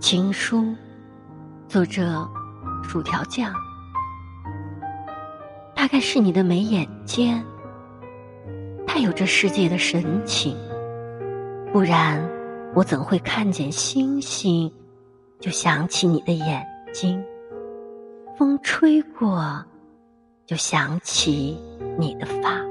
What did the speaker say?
情书，作者薯条酱。大概是你的眉眼间，他有这世界的神情，不然我怎会看见星星，就想起你的眼睛，风吹过就想起你的发。